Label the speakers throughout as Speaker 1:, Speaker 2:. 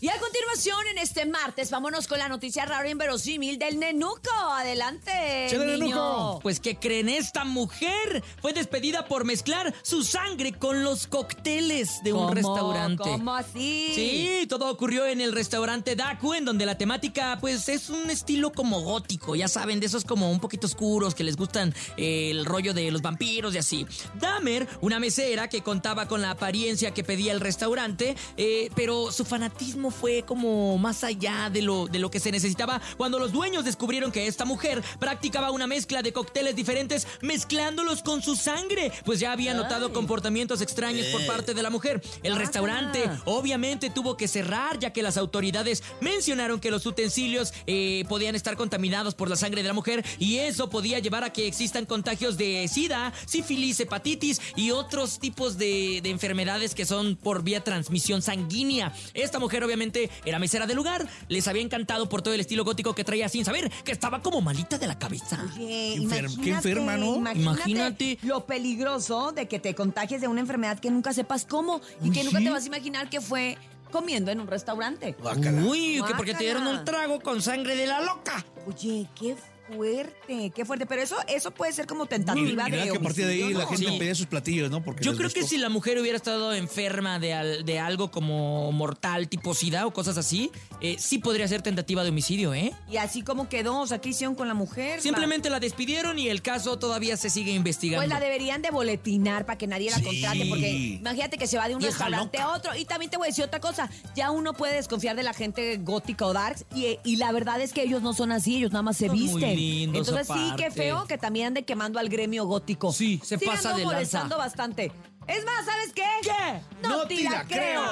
Speaker 1: Y a en este martes, vámonos con la noticia rara e inverosímil del Nenuco. Adelante,
Speaker 2: ¡Chale,
Speaker 1: niño.
Speaker 2: Nenuco!
Speaker 3: Pues que creen, esta mujer fue despedida por mezclar su sangre con los cócteles de un restaurante.
Speaker 1: ¿Cómo así?
Speaker 3: Sí, todo ocurrió en el restaurante Daku, en donde la temática, pues, es un estilo como gótico, ya saben, de esos como un poquito oscuros que les gustan eh, el rollo de los vampiros y así. Dahmer, una mesera que contaba con la apariencia que pedía el restaurante, eh, pero su fanatismo fue como más allá de lo, de lo que se necesitaba cuando los dueños descubrieron que esta mujer practicaba una mezcla de cócteles diferentes mezclándolos con su sangre, pues ya había notado
Speaker 1: Ay.
Speaker 3: comportamientos extraños por parte de la mujer. El restaurante obviamente tuvo que cerrar ya que las autoridades mencionaron que los utensilios eh, podían estar contaminados por la sangre de la mujer y eso podía llevar a que existan contagios de sida, sífilis, hepatitis y otros tipos de, de enfermedades que son por vía transmisión sanguínea. Esta mujer obviamente era mesera del lugar, les había encantado por todo el estilo gótico que traía sin saber que estaba como malita de la cabeza.
Speaker 1: Oye,
Speaker 2: Qué enfer-
Speaker 1: imagínate,
Speaker 2: qué enferma, ¿no?
Speaker 1: Imagínate,
Speaker 3: Imagínate.
Speaker 1: lo peligroso de que te contagies de una enfermedad que nunca sepas cómo y
Speaker 2: Uy,
Speaker 1: que nunca
Speaker 2: sí.
Speaker 1: te vas a imaginar que fue comiendo en un restaurante.
Speaker 2: Guácala.
Speaker 3: Uy, que porque te dieron un trago con sangre de la loca.
Speaker 1: Oye, qué fuerte, qué fuerte. Pero eso, eso puede ser como tentativa
Speaker 2: y
Speaker 1: de
Speaker 2: que a partir de ahí
Speaker 1: homicidio,
Speaker 2: la gente
Speaker 3: Sí.
Speaker 2: pedía sus platillos, ¿no? Porque
Speaker 3: Yo creo que si la mujer hubiera estado enferma de, al- de algo como mortal, tipo SIDA o cosas así, eh, sí podría ser tentativa de homicidio, ¿eh?
Speaker 1: Y así como quedó, o sea, ¿qué hicieron con la mujer?
Speaker 3: Simplemente la despidieron y el caso todavía se sigue investigando.
Speaker 1: Pues la deberían de boletinar para que nadie la
Speaker 2: Sí.
Speaker 1: contrate, porque imagínate que se va de un
Speaker 3: Vieja
Speaker 1: restaurante
Speaker 3: loca.
Speaker 1: a otro. Y también te voy a decir otra cosa, ya uno puede desconfiar de la gente gótica o darks, y, y la verdad es que ellos no son así, ellos nada más se
Speaker 3: Son
Speaker 1: visten. Entonces sí, qué feo que también ande quemando al gremio gótico.
Speaker 3: Sí, se
Speaker 1: Sí,
Speaker 3: pasa de lanza.
Speaker 1: molestando bastante. Es más, ¿sabes qué?
Speaker 3: ¿Qué?
Speaker 1: No, te la creo.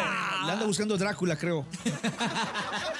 Speaker 2: Le anda buscando Drácula, creo.